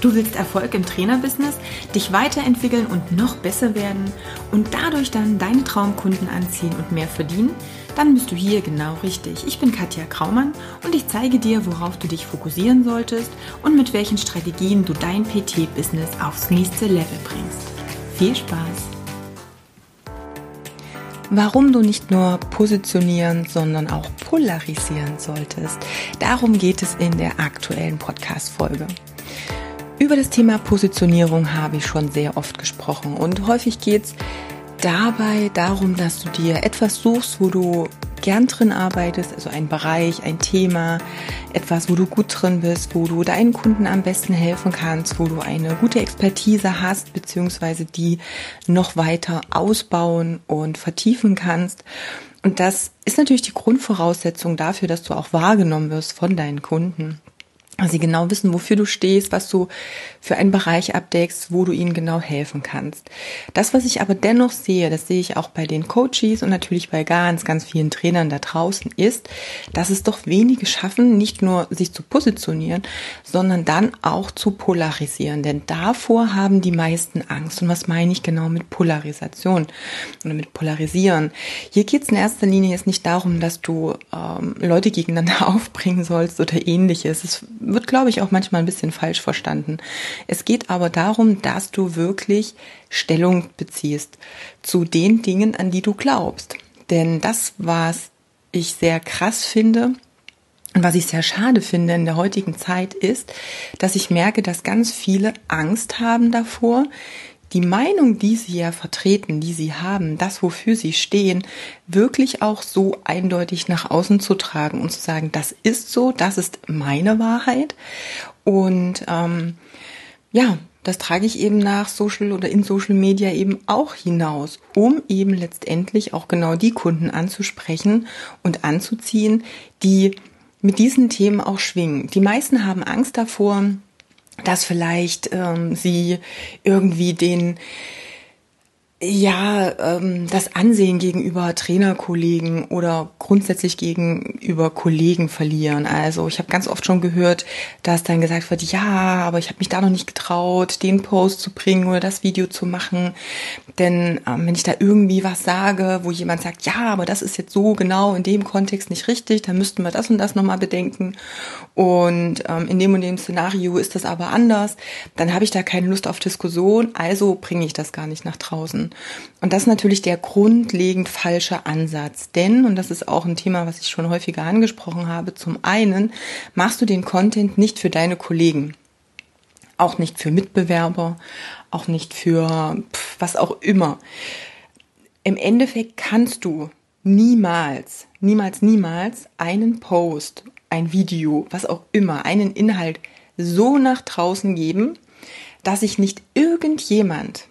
Du willst Erfolg im Trainerbusiness, dich weiterentwickeln und noch besser werden und dadurch dann deine Traumkunden anziehen und mehr verdienen? Dann bist du hier genau richtig. Ich bin Katja Kraumann und ich zeige dir, worauf du dich fokussieren solltest und mit welchen Strategien du dein PT-Business aufs nächste Level bringst. Viel Spaß! Warum du nicht nur positionieren, sondern auch polarisieren solltest. Darum geht es in der aktuellen Podcast-Folge. Über das Thema Positionierung habe ich schon sehr oft gesprochen und häufig geht es dabei darum, dass du dir etwas suchst, wo du gern drin arbeitest, also ein Bereich, ein Thema, etwas, wo du gut drin bist, wo du deinen Kunden am besten helfen kannst, wo du eine gute Expertise hast, beziehungsweise die noch weiter ausbauen und vertiefen kannst. Und das ist natürlich die Grundvoraussetzung dafür, dass du auch wahrgenommen wirst von deinen Kunden sie genau wissen, wofür du stehst, was du für einen Bereich abdeckst, wo du ihnen genau helfen kannst. Das, was ich aber dennoch sehe, das sehe ich auch bei den Coaches und natürlich bei ganz, ganz vielen Trainern da draußen, ist, dass es doch wenige schaffen, nicht nur sich zu positionieren, sondern dann auch zu polarisieren. Denn davor haben die meisten Angst. Und was meine ich genau mit Polarisation oder mit Polarisieren? Hier geht es in erster Linie jetzt nicht darum, dass du ähm, Leute gegeneinander aufbringen sollst oder ähnliches. Es wird, glaube ich, auch manchmal ein bisschen falsch verstanden. Es geht aber darum, dass du wirklich Stellung beziehst zu den Dingen, an die du glaubst. Denn das, was ich sehr krass finde, und was ich sehr schade finde in der heutigen Zeit ist, dass ich merke, dass ganz viele Angst haben davor, die Meinung, die sie ja vertreten, die sie haben, das, wofür sie stehen, wirklich auch so eindeutig nach außen zu tragen und zu sagen, das ist so, das ist meine Wahrheit. Und ähm, ja, das trage ich eben nach Social oder in Social Media eben auch hinaus, um eben letztendlich auch genau die Kunden anzusprechen und anzuziehen, die mit diesen Themen auch schwingen. Die meisten haben Angst davor, dass vielleicht ähm, sie irgendwie den ja, ähm, das Ansehen gegenüber Trainerkollegen oder grundsätzlich gegenüber Kollegen verlieren. Also ich habe ganz oft schon gehört, dass dann gesagt wird, ja, aber ich habe mich da noch nicht getraut, den Post zu bringen oder das Video zu machen. Denn ähm, wenn ich da irgendwie was sage, wo jemand sagt, ja, aber das ist jetzt so genau in dem Kontext nicht richtig, dann müssten wir das und das nochmal bedenken. Und ähm, in dem und dem Szenario ist das aber anders, dann habe ich da keine Lust auf Diskussion, also bringe ich das gar nicht nach draußen. Und das ist natürlich der grundlegend falsche Ansatz. Denn, und das ist auch ein Thema, was ich schon häufiger angesprochen habe, zum einen machst du den Content nicht für deine Kollegen. Auch nicht für Mitbewerber, auch nicht für pf, was auch immer. Im Endeffekt kannst du niemals, niemals, niemals einen Post, ein Video, was auch immer, einen Inhalt so nach draußen geben, dass sich nicht irgendjemand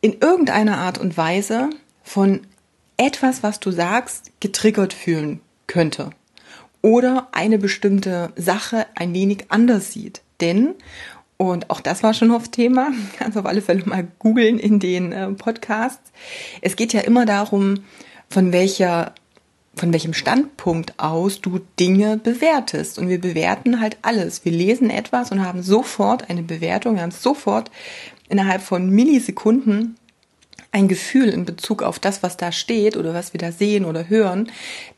in irgendeiner Art und Weise von etwas, was du sagst, getriggert fühlen könnte oder eine bestimmte Sache ein wenig anders sieht. Denn, und auch das war schon oft Thema, kannst auf alle Fälle mal googeln in den äh, Podcasts, es geht ja immer darum, von welcher von welchem Standpunkt aus du Dinge bewertest. Und wir bewerten halt alles. Wir lesen etwas und haben sofort eine Bewertung, wir haben sofort innerhalb von Millisekunden ein Gefühl in Bezug auf das, was da steht oder was wir da sehen oder hören,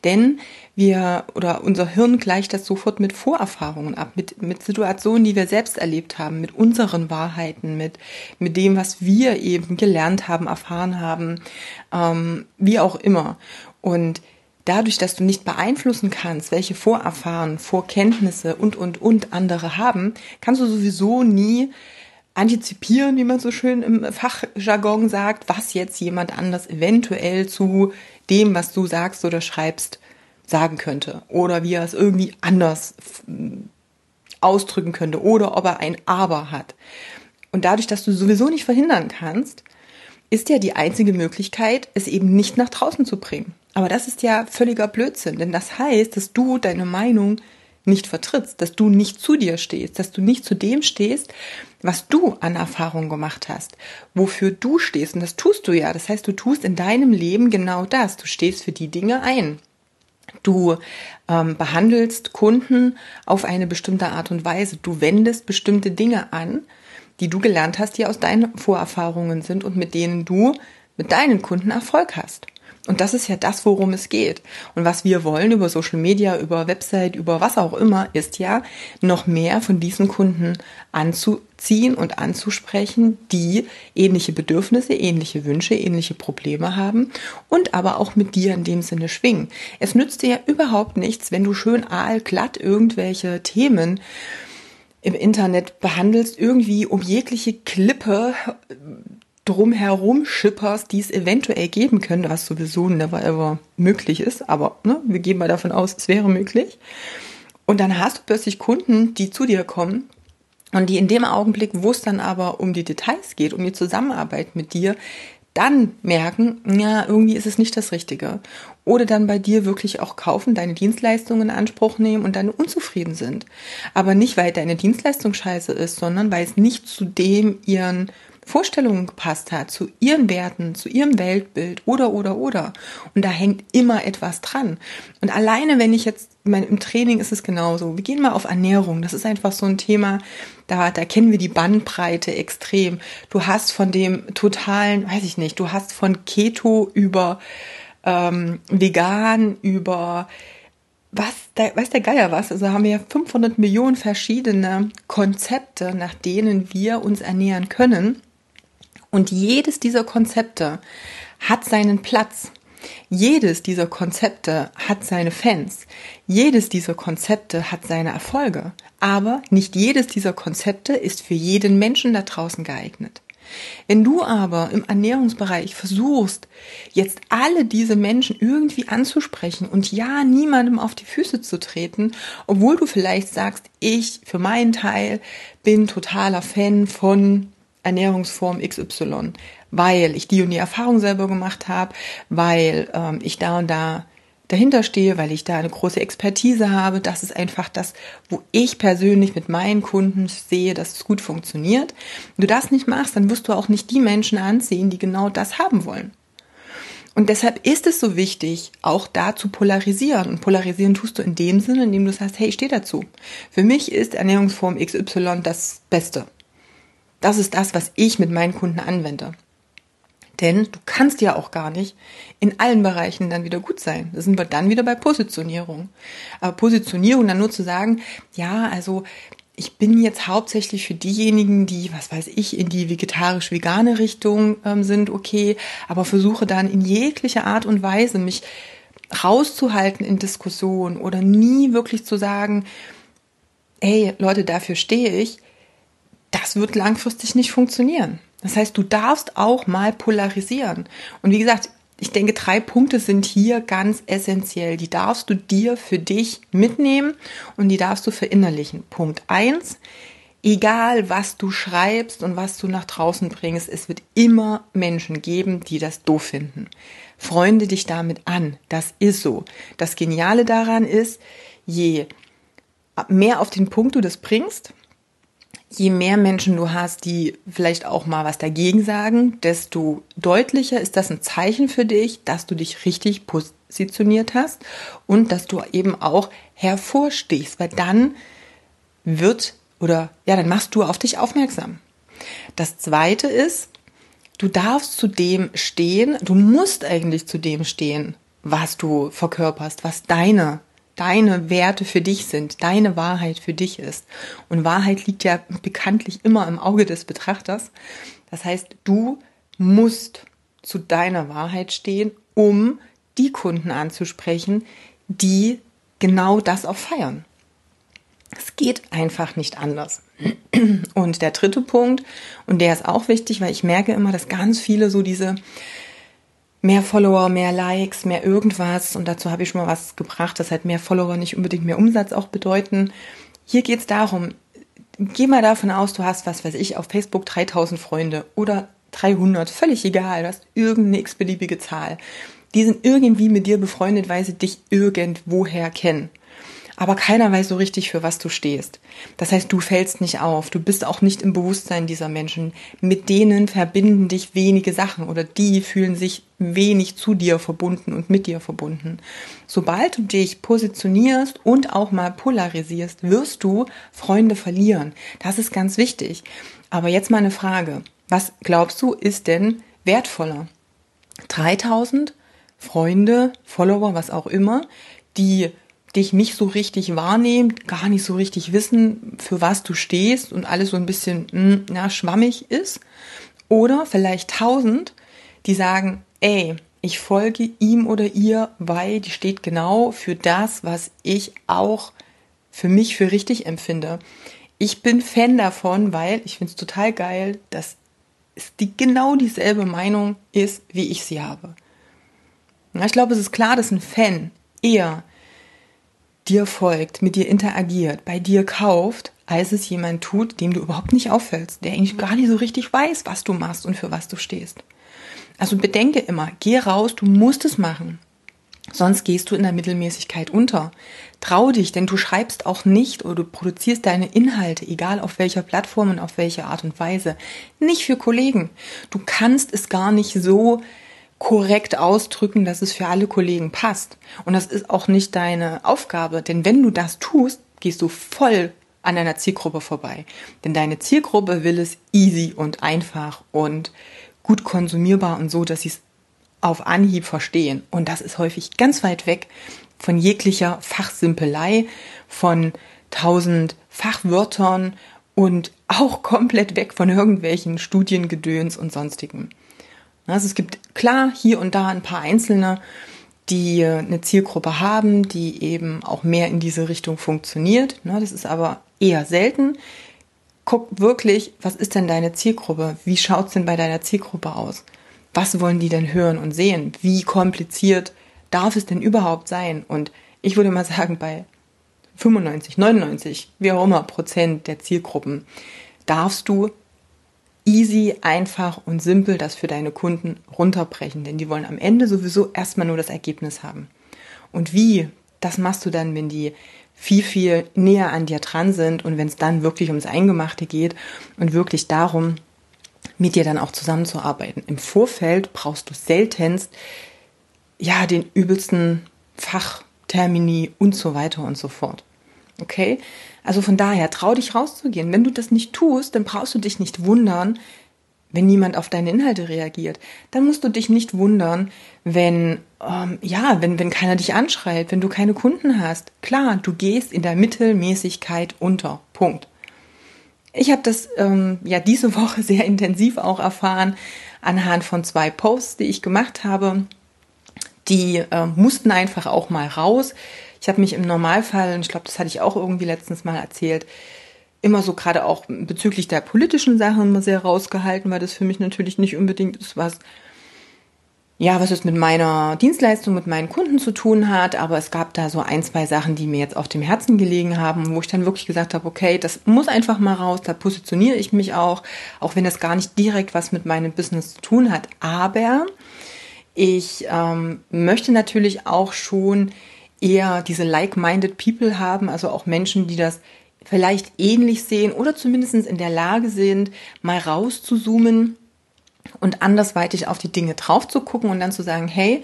denn wir oder unser Hirn gleicht das sofort mit Vorerfahrungen ab, mit, mit Situationen, die wir selbst erlebt haben, mit unseren Wahrheiten, mit, mit dem, was wir eben gelernt haben, erfahren haben, ähm, wie auch immer. Und dadurch, dass du nicht beeinflussen kannst, welche Vorerfahren, Vorkenntnisse und, und, und andere haben, kannst du sowieso nie antizipieren, wie man so schön im Fachjargon sagt, was jetzt jemand anders eventuell zu dem, was du sagst oder schreibst, sagen könnte. Oder wie er es irgendwie anders ausdrücken könnte. Oder ob er ein Aber hat. Und dadurch, dass du sowieso nicht verhindern kannst, ist ja die einzige Möglichkeit, es eben nicht nach draußen zu bringen. Aber das ist ja völliger Blödsinn, denn das heißt, dass du deine Meinung nicht vertrittst, dass du nicht zu dir stehst, dass du nicht zu dem stehst, was du an Erfahrung gemacht hast, wofür du stehst. Und das tust du ja. Das heißt, du tust in deinem Leben genau das. Du stehst für die Dinge ein. Du ähm, behandelst Kunden auf eine bestimmte Art und Weise. Du wendest bestimmte Dinge an, die du gelernt hast, die aus deinen Vorerfahrungen sind und mit denen du mit deinen Kunden Erfolg hast. Und das ist ja das, worum es geht. Und was wir wollen über Social Media, über Website, über was auch immer, ist ja noch mehr von diesen Kunden anzuziehen und anzusprechen, die ähnliche Bedürfnisse, ähnliche Wünsche, ähnliche Probleme haben und aber auch mit dir in dem Sinne schwingen. Es nützt dir ja überhaupt nichts, wenn du schön aalglatt irgendwelche Themen im Internet behandelst, irgendwie um jegliche Klippe drumherum schipperst, die es eventuell geben könnte, was sowieso never ever möglich ist, aber ne, wir gehen mal davon aus, es wäre möglich. Und dann hast du plötzlich Kunden, die zu dir kommen und die in dem Augenblick, wo es dann aber um die Details geht, um die Zusammenarbeit mit dir, dann merken, ja, irgendwie ist es nicht das Richtige. Oder dann bei dir wirklich auch kaufen, deine Dienstleistungen in Anspruch nehmen und dann unzufrieden sind. Aber nicht, weil deine Dienstleistung scheiße ist, sondern weil es nicht zu dem ihren Vorstellungen gepasst hat, zu ihren Werten, zu ihrem Weltbild oder, oder, oder. Und da hängt immer etwas dran. Und alleine, wenn ich jetzt, ich meine, im Training ist es genauso. Wir gehen mal auf Ernährung. Das ist einfach so ein Thema, da, da kennen wir die Bandbreite extrem. Du hast von dem totalen, weiß ich nicht, du hast von Keto über ähm, vegan, über was, der, weiß der Geier was? Also haben wir 500 Millionen verschiedene Konzepte, nach denen wir uns ernähren können. Und jedes dieser Konzepte hat seinen Platz. Jedes dieser Konzepte hat seine Fans. Jedes dieser Konzepte hat seine Erfolge. Aber nicht jedes dieser Konzepte ist für jeden Menschen da draußen geeignet. Wenn du aber im Ernährungsbereich versuchst, jetzt alle diese Menschen irgendwie anzusprechen und ja, niemandem auf die Füße zu treten, obwohl du vielleicht sagst, ich für meinen Teil bin totaler Fan von Ernährungsform XY, weil ich die und die Erfahrung selber gemacht habe, weil ähm, ich da und da dahinter stehe, weil ich da eine große Expertise habe. Das ist einfach das, wo ich persönlich mit meinen Kunden sehe, dass es gut funktioniert. Wenn du das nicht machst, dann wirst du auch nicht die Menschen anziehen, die genau das haben wollen. Und deshalb ist es so wichtig, auch da zu polarisieren. Und polarisieren tust du in dem Sinne, indem du sagst, hey, ich stehe dazu. Für mich ist Ernährungsform XY das Beste. Das ist das, was ich mit meinen Kunden anwende. Denn du kannst ja auch gar nicht in allen Bereichen dann wieder gut sein. Da sind wir dann wieder bei Positionierung. Aber Positionierung dann nur zu sagen, ja, also ich bin jetzt hauptsächlich für diejenigen, die, was weiß ich, in die vegetarisch-vegane Richtung ähm, sind, okay, aber versuche dann in jeglicher Art und Weise mich rauszuhalten in Diskussionen oder nie wirklich zu sagen, hey Leute, dafür stehe ich, das wird langfristig nicht funktionieren. Das heißt, du darfst auch mal polarisieren. Und wie gesagt, ich denke, drei Punkte sind hier ganz essentiell. Die darfst du dir für dich mitnehmen und die darfst du verinnerlichen. Punkt eins: Egal, was du schreibst und was du nach draußen bringst, es wird immer Menschen geben, die das doof finden. Freunde dich damit an. Das ist so. Das Geniale daran ist, je mehr auf den Punkt du das bringst, je mehr Menschen du hast, die vielleicht auch mal was dagegen sagen, desto deutlicher ist das ein Zeichen für dich, dass du dich richtig positioniert hast und dass du eben auch hervorstehst, weil dann wird oder ja, dann machst du auf dich aufmerksam. Das zweite ist, du darfst zu dem stehen, du musst eigentlich zu dem stehen, was du verkörperst, was deine deine Werte für dich sind, deine Wahrheit für dich ist. Und Wahrheit liegt ja bekanntlich immer im Auge des Betrachters. Das heißt, du musst zu deiner Wahrheit stehen, um die Kunden anzusprechen, die genau das auch feiern. Es geht einfach nicht anders. Und der dritte Punkt, und der ist auch wichtig, weil ich merke immer, dass ganz viele so diese mehr Follower, mehr Likes, mehr irgendwas. Und dazu habe ich schon mal was gebracht, dass halt mehr Follower nicht unbedingt mehr Umsatz auch bedeuten. Hier geht es darum, geh mal davon aus, du hast, was weiß ich, auf Facebook 3000 Freunde oder 300, völlig egal, du hast irgendeine x-beliebige Zahl. Die sind irgendwie mit dir befreundet, weil sie dich irgendwoher kennen. Aber keiner weiß so richtig, für was du stehst. Das heißt, du fällst nicht auf, du bist auch nicht im Bewusstsein dieser Menschen. Mit denen verbinden dich wenige Sachen oder die fühlen sich wenig zu dir verbunden und mit dir verbunden. Sobald du dich positionierst und auch mal polarisierst, wirst du Freunde verlieren. Das ist ganz wichtig. Aber jetzt mal eine Frage. Was glaubst du, ist denn wertvoller? 3000 Freunde, Follower, was auch immer, die dich nicht so richtig wahrnehmen, gar nicht so richtig wissen, für was du stehst und alles so ein bisschen mh, na, schwammig ist. Oder vielleicht tausend, die sagen, ey, ich folge ihm oder ihr, weil die steht genau für das, was ich auch für mich für richtig empfinde. Ich bin Fan davon, weil ich finde es total geil, dass es die genau dieselbe Meinung ist, wie ich sie habe. Ich glaube, es ist klar, dass ein Fan eher dir folgt, mit dir interagiert, bei dir kauft, als es jemand tut, dem du überhaupt nicht auffällst, der eigentlich gar nicht so richtig weiß, was du machst und für was du stehst. Also bedenke immer, geh raus, du musst es machen. Sonst gehst du in der Mittelmäßigkeit unter. Trau dich, denn du schreibst auch nicht oder du produzierst deine Inhalte, egal auf welcher Plattform und auf welche Art und Weise, nicht für Kollegen. Du kannst es gar nicht so korrekt ausdrücken, dass es für alle Kollegen passt. Und das ist auch nicht deine Aufgabe, denn wenn du das tust, gehst du voll an deiner Zielgruppe vorbei. Denn deine Zielgruppe will es easy und einfach und gut konsumierbar und so, dass sie es auf Anhieb verstehen. Und das ist häufig ganz weit weg von jeglicher Fachsimpelei, von tausend Fachwörtern und auch komplett weg von irgendwelchen Studiengedöns und sonstigem. Also es gibt klar hier und da ein paar Einzelne, die eine Zielgruppe haben, die eben auch mehr in diese Richtung funktioniert. Das ist aber eher selten. Guck wirklich, was ist denn deine Zielgruppe? Wie schaut es denn bei deiner Zielgruppe aus? Was wollen die denn hören und sehen? Wie kompliziert darf es denn überhaupt sein? Und ich würde mal sagen, bei 95, 99, wie auch immer Prozent der Zielgruppen darfst du easy, einfach und simpel das für deine Kunden runterbrechen, denn die wollen am Ende sowieso erstmal nur das Ergebnis haben. Und wie, das machst du dann, wenn die viel, viel näher an dir dran sind und wenn es dann wirklich ums Eingemachte geht und wirklich darum, mit dir dann auch zusammenzuarbeiten. Im Vorfeld brauchst du seltenst ja den übelsten Fachtermini und so weiter und so fort. Okay? Also von daher, trau dich rauszugehen. Wenn du das nicht tust, dann brauchst du dich nicht wundern, wenn niemand auf deine Inhalte reagiert. Dann musst du dich nicht wundern, wenn ähm, ja, wenn wenn keiner dich anschreibt, wenn du keine Kunden hast. Klar, du gehst in der Mittelmäßigkeit unter. Punkt. Ich habe das ähm, ja diese Woche sehr intensiv auch erfahren anhand von zwei Posts, die ich gemacht habe. Die äh, mussten einfach auch mal raus. Ich habe mich im Normalfall, und ich glaube, das hatte ich auch irgendwie letztens mal erzählt, immer so gerade auch bezüglich der politischen Sachen immer sehr rausgehalten, weil das für mich natürlich nicht unbedingt ist, was ja, was es mit meiner Dienstleistung, mit meinen Kunden zu tun hat, aber es gab da so ein, zwei Sachen, die mir jetzt auf dem Herzen gelegen haben, wo ich dann wirklich gesagt habe, okay, das muss einfach mal raus, da positioniere ich mich auch, auch wenn das gar nicht direkt was mit meinem Business zu tun hat. Aber ich ähm, möchte natürlich auch schon eher diese like-minded People haben, also auch Menschen, die das vielleicht ähnlich sehen oder zumindest in der Lage sind, mal rauszuzoomen und andersweitig auf die Dinge drauf zu gucken und dann zu sagen, hey,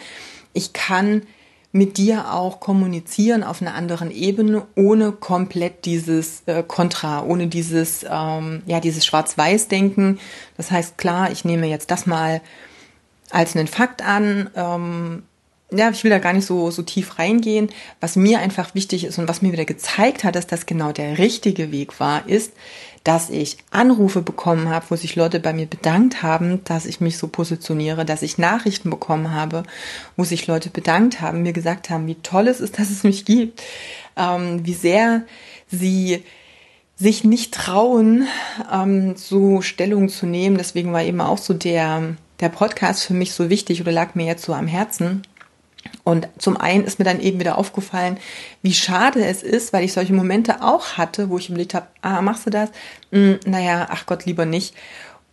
ich kann mit dir auch kommunizieren auf einer anderen Ebene, ohne komplett dieses äh, Kontra, ohne dieses, ähm, ja, dieses Schwarz-Weiß-Denken. Das heißt, klar, ich nehme jetzt das mal als einen Fakt an, ähm, ja, ich will da gar nicht so, so tief reingehen. Was mir einfach wichtig ist und was mir wieder gezeigt hat, dass das genau der richtige Weg war, ist, dass ich Anrufe bekommen habe, wo sich Leute bei mir bedankt haben, dass ich mich so positioniere, dass ich Nachrichten bekommen habe, wo sich Leute bedankt haben, mir gesagt haben, wie toll es ist, dass es mich gibt, ähm, wie sehr sie sich nicht trauen, ähm, so Stellung zu nehmen. Deswegen war eben auch so der, der Podcast für mich so wichtig oder lag mir jetzt so am Herzen und zum einen ist mir dann eben wieder aufgefallen, wie schade es ist, weil ich solche Momente auch hatte, wo ich überlegt habe, ah, machst du das? Hm, naja, ach Gott, lieber nicht.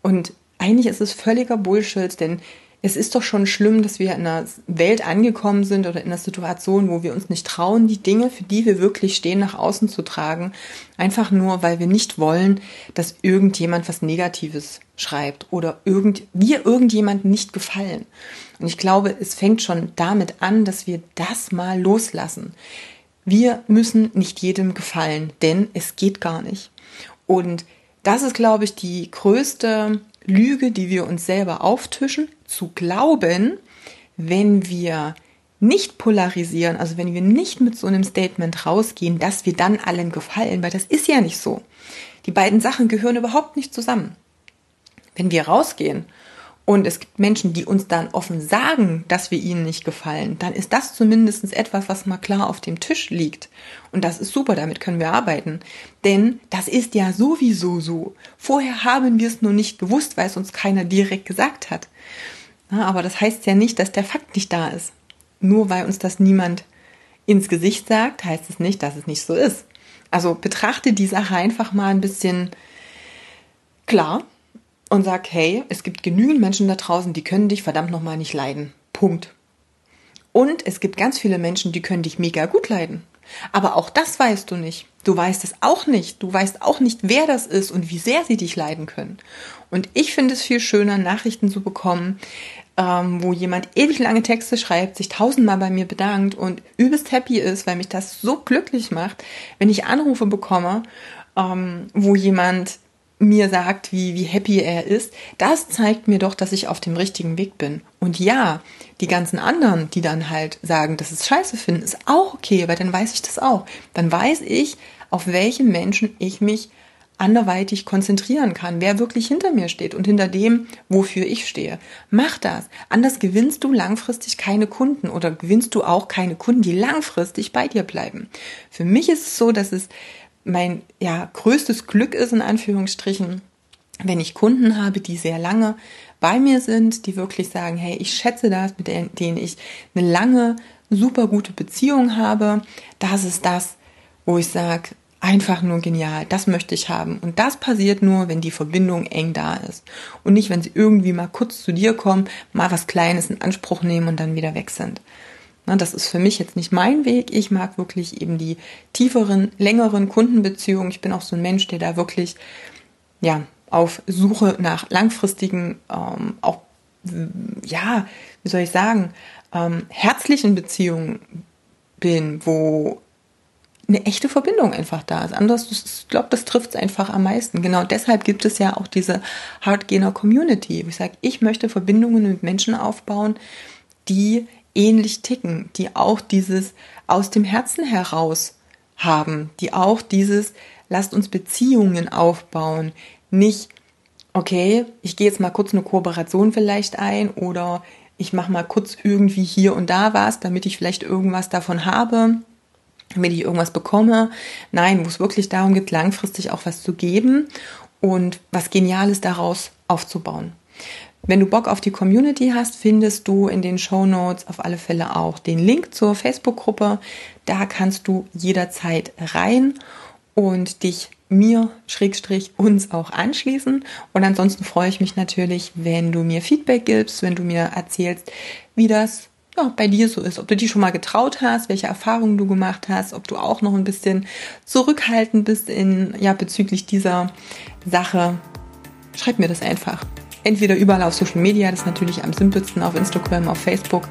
Und eigentlich ist es völliger Bullshit, denn es ist doch schon schlimm, dass wir in einer Welt angekommen sind oder in einer Situation, wo wir uns nicht trauen, die Dinge, für die wir wirklich stehen, nach außen zu tragen. Einfach nur, weil wir nicht wollen, dass irgendjemand was Negatives schreibt oder irgend, wir irgendjemandem nicht gefallen. Und ich glaube, es fängt schon damit an, dass wir das mal loslassen. Wir müssen nicht jedem gefallen, denn es geht gar nicht. Und das ist, glaube ich, die größte Lüge, die wir uns selber auftischen, zu glauben, wenn wir nicht polarisieren, also wenn wir nicht mit so einem Statement rausgehen, dass wir dann allen gefallen, weil das ist ja nicht so. Die beiden Sachen gehören überhaupt nicht zusammen. Wenn wir rausgehen und es gibt Menschen, die uns dann offen sagen, dass wir ihnen nicht gefallen, dann ist das zumindest etwas, was mal klar auf dem Tisch liegt. Und das ist super, damit können wir arbeiten. Denn das ist ja sowieso so. Vorher haben wir es nur nicht gewusst, weil es uns keiner direkt gesagt hat. Aber das heißt ja nicht, dass der Fakt nicht da ist. Nur weil uns das niemand ins Gesicht sagt, heißt es nicht, dass es nicht so ist. Also betrachte die Sache einfach mal ein bisschen klar und sag, hey, es gibt genügend Menschen da draußen, die können dich verdammt nochmal nicht leiden. Punkt. Und es gibt ganz viele Menschen, die können dich mega gut leiden. Aber auch das weißt du nicht. Du weißt es auch nicht. Du weißt auch nicht, wer das ist und wie sehr sie dich leiden können. Und ich finde es viel schöner, Nachrichten zu bekommen, ähm, wo jemand ewig lange Texte schreibt, sich tausendmal bei mir bedankt und übelst happy ist, weil mich das so glücklich macht, wenn ich Anrufe bekomme, ähm, wo jemand mir sagt, wie, wie happy er ist, das zeigt mir doch, dass ich auf dem richtigen Weg bin. Und ja, die ganzen anderen, die dann halt sagen, dass es scheiße finden, ist auch okay, weil dann weiß ich das auch. Dann weiß ich, auf welche Menschen ich mich anderweitig konzentrieren kann, wer wirklich hinter mir steht und hinter dem, wofür ich stehe. Mach das. Anders gewinnst du langfristig keine Kunden oder gewinnst du auch keine Kunden, die langfristig bei dir bleiben. Für mich ist es so, dass es mein ja, größtes Glück ist, in Anführungsstrichen, wenn ich Kunden habe, die sehr lange bei mir sind, die wirklich sagen, hey, ich schätze das, mit denen ich eine lange, super gute Beziehung habe, das ist das, wo ich sage, einfach nur genial, das möchte ich haben. Und das passiert nur, wenn die Verbindung eng da ist. Und nicht, wenn sie irgendwie mal kurz zu dir kommen, mal was Kleines in Anspruch nehmen und dann wieder weg sind. Na, das ist für mich jetzt nicht mein Weg. Ich mag wirklich eben die tieferen, längeren Kundenbeziehungen. Ich bin auch so ein Mensch, der da wirklich, ja, auf Suche nach langfristigen, ähm, auch, ja, wie soll ich sagen, ähm, herzlichen Beziehungen bin, wo eine echte Verbindung einfach da ist. Anders, ich glaube, das trifft es einfach am meisten. Genau deshalb gibt es ja auch diese Hardgainer Community. Ich sage, ich möchte Verbindungen mit Menschen aufbauen, die ähnlich ticken, die auch dieses aus dem Herzen heraus haben, die auch dieses lasst uns Beziehungen aufbauen, nicht okay, ich gehe jetzt mal kurz eine Kooperation vielleicht ein oder ich mache mal kurz irgendwie hier und da was, damit ich vielleicht irgendwas davon habe, damit ich irgendwas bekomme. Nein, wo es wirklich darum geht, langfristig auch was zu geben und was Geniales daraus aufzubauen. Wenn du Bock auf die Community hast, findest du in den Show Notes auf alle Fälle auch den Link zur Facebook-Gruppe. Da kannst du jederzeit rein und dich mir, Schrägstrich, uns auch anschließen. Und ansonsten freue ich mich natürlich, wenn du mir Feedback gibst, wenn du mir erzählst, wie das ja, bei dir so ist, ob du dich schon mal getraut hast, welche Erfahrungen du gemacht hast, ob du auch noch ein bisschen zurückhaltend bist in, ja, bezüglich dieser Sache. Schreib mir das einfach. Entweder überall auf Social Media, das ist natürlich am simpelsten auf Instagram, auf Facebook,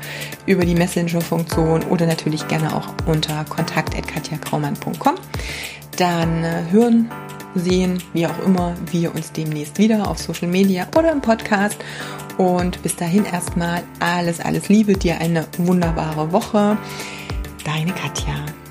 über die Messenger-Funktion oder natürlich gerne auch unter kontakt.katjakraumann.com. Dann äh, hören, sehen, wie auch immer, wir uns demnächst wieder auf Social Media oder im Podcast. Und bis dahin erstmal alles, alles Liebe, dir eine wunderbare Woche. Deine Katja.